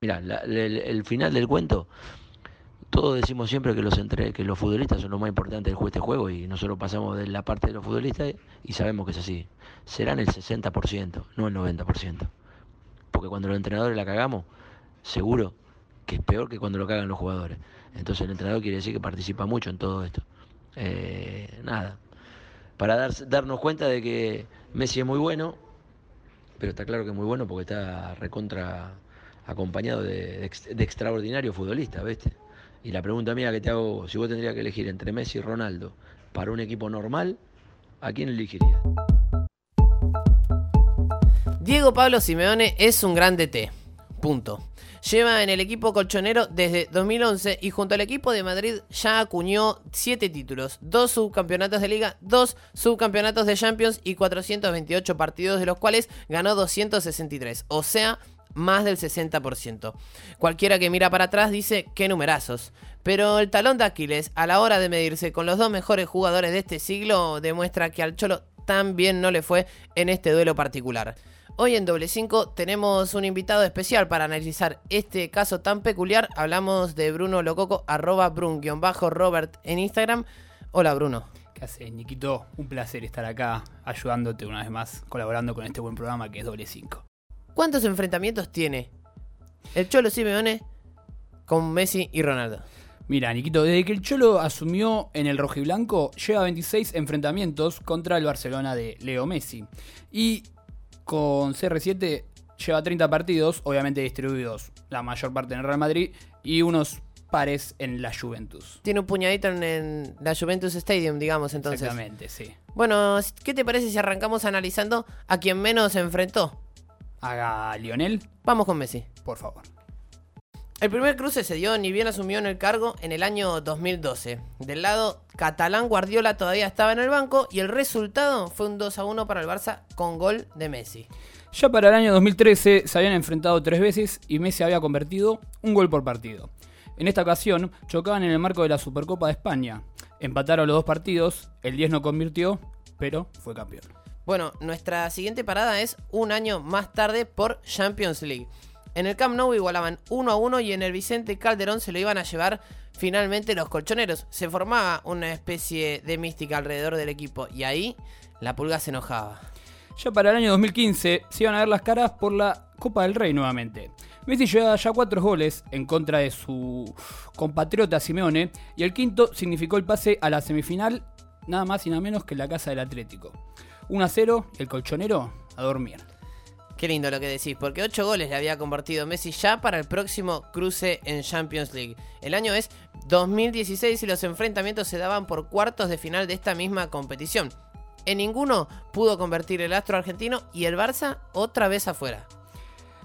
Mira, el, final del cuento, todos decimos siempre que los entre, que los futbolistas son lo más importante juego este juego y nosotros pasamos de la parte de los futbolistas y sabemos que es así. Serán el 60%, no el 90%. Porque cuando los entrenadores la cagamos, seguro que es peor que cuando lo cagan los jugadores. Entonces el entrenador quiere decir que participa mucho en todo esto. Eh, nada, para dar, darnos cuenta de que Messi es muy bueno, pero está claro que es muy bueno porque está recontra acompañado de, extraordinario futbolista, ¿viste? Y la pregunta mía que te hago, si vos tendrías que elegir entre Messi y Ronaldo para un equipo normal, ¿a quién elegirías? Diego Pablo Simeone es un gran DT. Punto. Lleva en el equipo colchonero desde 2011 y junto al equipo de Madrid ya acuñó 7 títulos, 2 subcampeonatos de liga, 2 subcampeonatos de Champions y 428 partidos de los cuales ganó 263, o sea, más del 60%. Cualquiera que mira para atrás dice que numerazos. Pero el talón de Aquiles a la hora de medirse con los dos mejores jugadores de este siglo demuestra que al Cholo tan bien no le fue en este duelo particular. Hoy en Doble 5 tenemos un invitado especial para analizar este caso tan peculiar. Hablamos de Bruno Lococo, arroba brun-robert en Instagram. Hola Bruno. ¿Qué haces, Niquito? Un placer estar acá ayudándote una vez más, colaborando con este buen programa que es Doble 5. ¿Cuántos enfrentamientos tiene el Cholo Simeone con Messi y Ronaldo? Mira, Niquito, desde que el Cholo asumió en el rojiblanco, lleva 26 enfrentamientos contra el Barcelona de Leo Messi. Y con CR7 lleva 30 partidos, obviamente distribuidos la mayor parte en el Real Madrid y unos pares en la Juventus. Tiene un puñadito en, la Juventus Stadium, digamos, entonces. Exactamente, sí. Bueno, ¿qué te parece si arrancamos analizando a quien menos se enfrentó? ¿A Lionel? Vamos con Messi. Por favor. El primer cruce se dio ni bien asumió en el cargo en el año 2012. Del lado catalán Guardiola todavía estaba en el banco y el resultado fue un 2 a 1 para el Barça con gol de Messi. Ya para el año 2013 se habían enfrentado tres veces y Messi había convertido un gol por partido. En esta ocasión chocaban en el marco de la Supercopa de España. Empataron los dos partidos, el 10 no convirtió, pero fue campeón. Bueno, nuestra siguiente parada es un año más tarde por Champions League. En el Camp Nou igualaban 1 a 1 y en el Vicente Calderón se lo iban a llevar finalmente los colchoneros. Se formaba una especie de mística alrededor del equipo y ahí la pulga se enojaba. Ya para el año 2015 se iban a ver las caras por la Copa del Rey nuevamente. Messi llevaba ya cuatro goles en contra de su compatriota Simeone y el quinto significó el pase a la semifinal nada más y nada menos que la casa del Atlético. 1 a 0, el colchonero a dormir. Qué lindo lo que decís, porque 8 goles le había convertido Messi ya para el próximo cruce en Champions League. El año es 2016 y los enfrentamientos se daban por cuartos de final de esta misma competición. En ninguno pudo convertir el astro argentino y el Barça otra vez afuera.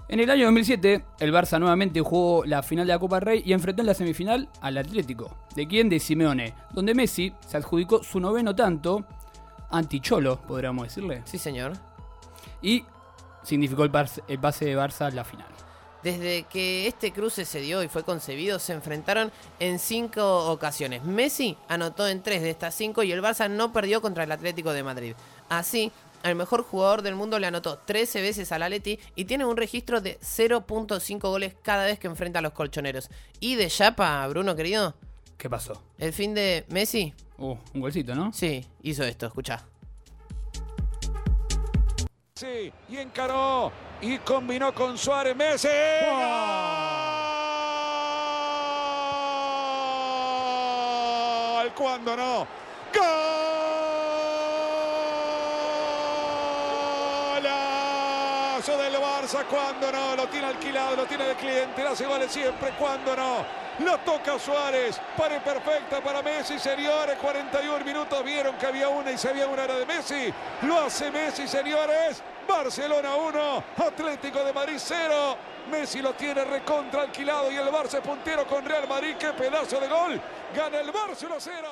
En el año 2007, el Barça nuevamente jugó la final de la Copa Rey y enfrentó en la semifinal al Atlético. ¿De quién? De Simeone, donde Messi se adjudicó su noveno tanto, anti-cholo, podríamos decirle. Sí, señor. Y significó el, pase de Barça a la final. Desde que este cruce se dio y fue concebido, se enfrentaron en cinco ocasiones. Messi anotó en tres de estas cinco y el Barça no perdió contra el Atlético de Madrid. Así, el mejor jugador del mundo le anotó 13 veces al Atleti y tiene un registro de 0.5 goles cada vez que enfrenta a los colchoneros. Y de chapa, Bruno querido. ¿Qué pasó? El fin de Messi. Uh, un golcito, ¿no? Sí, hizo esto, escucha. Sí, y encaró y combinó con Suárez Messi. ¡Gol! ¿Cuándo no? ¡Golazo del Barça! ¿Cuándo no? Lo tiene alquilado, lo tiene de cliente, lo hace vale siempre. ¿Cuándo no? Lo toca Suárez. Pare perfecta para Messi, señores. 41 minutos. Vieron que había una y se había una era de Messi. Lo hace Messi, señores. Barcelona 1, Atlético de Madrid 0. Messi lo tiene recontra alquilado y el Barça puntero con Real Madrid. ¡Qué pedazo de gol! Gana el Barça 1 0.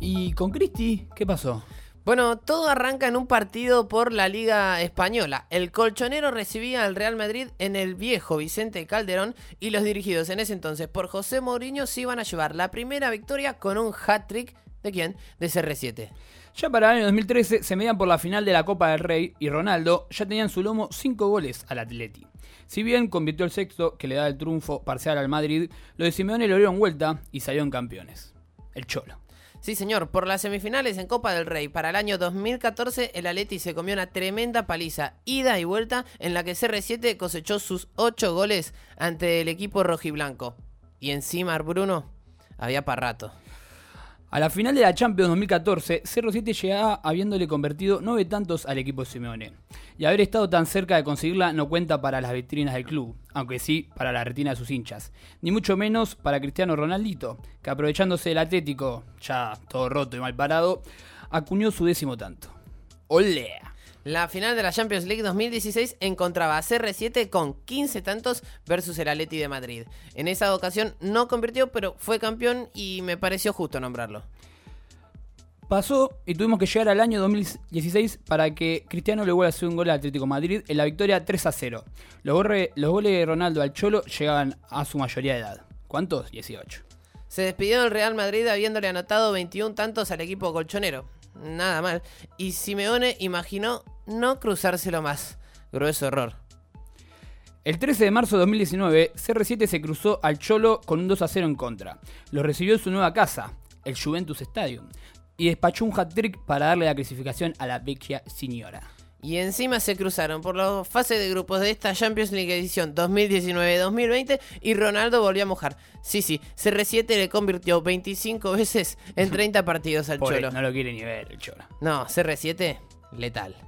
¿Y con Cristi qué pasó? Bueno, todo arranca en un partido por la Liga Española. El colchonero recibía al Real Madrid en el viejo Vicente Calderón y los dirigidos en ese entonces por José Mourinho se iban a llevar la primera victoria con un hat-trick ¿De quién? De CR7. Ya para el año 2013 se medían por la final de la Copa del Rey y Ronaldo ya tenía en su lomo 5 goles al Atleti. Si bien convirtió el sexto, que le da el triunfo parcial al Madrid, lo de Simeone lo dieron vuelta y salieron campeones. El Cholo. Sí, señor, por las semifinales en Copa del Rey para el año 2014, el Atleti se comió una tremenda paliza, ida y vuelta, en la que CR7 cosechó sus 8 goles ante el equipo rojiblanco. Y encima, Bruno, había para rato. A la final de la Champions 2014, 07 llegaba habiéndole convertido nueve tantos al equipo de Simeone. Y haber estado tan cerca de conseguirla no cuenta para las vitrinas del club, aunque sí para la retina de sus hinchas. Ni mucho menos para Cristiano Ronaldito, que aprovechándose del Atlético, ya todo roto y mal parado, acuñó su décimo tanto. ¡Olea! La final de la Champions League 2016 encontraba a CR7 con 15 tantos versus el Atleti de Madrid. En esa ocasión no convirtió, pero fue campeón y me pareció justo nombrarlo. Pasó y tuvimos que llegar al año 2016 para que Cristiano le vuelva a hacer un gol al Atlético de Madrid en la victoria 3 a 0. Los, los goles de Ronaldo al Cholo llegaban a su mayoría de edad. ¿Cuántos? 18. Se despidió del Real Madrid habiéndole anotado 21 tantos al equipo colchonero. Nada mal. Y Simeone imaginó no cruzárselo más. Grueso error. El 13 de marzo de 2019, CR7 se cruzó al Cholo con un 2 a 0 en contra. Lo recibió en su nueva casa, el Juventus Stadium, y despachó un hat-trick para darle la clasificación a la vecchia señora. Y encima se cruzaron por la fase de grupos de esta Champions League edición 2019-2020 y Ronaldo volvió a mojar. Sí, sí, CR7 le convirtió 25 veces en 30 partidos al Pobre, Cholo. No lo quiere ni ver el Cholo. No, CR7, letal.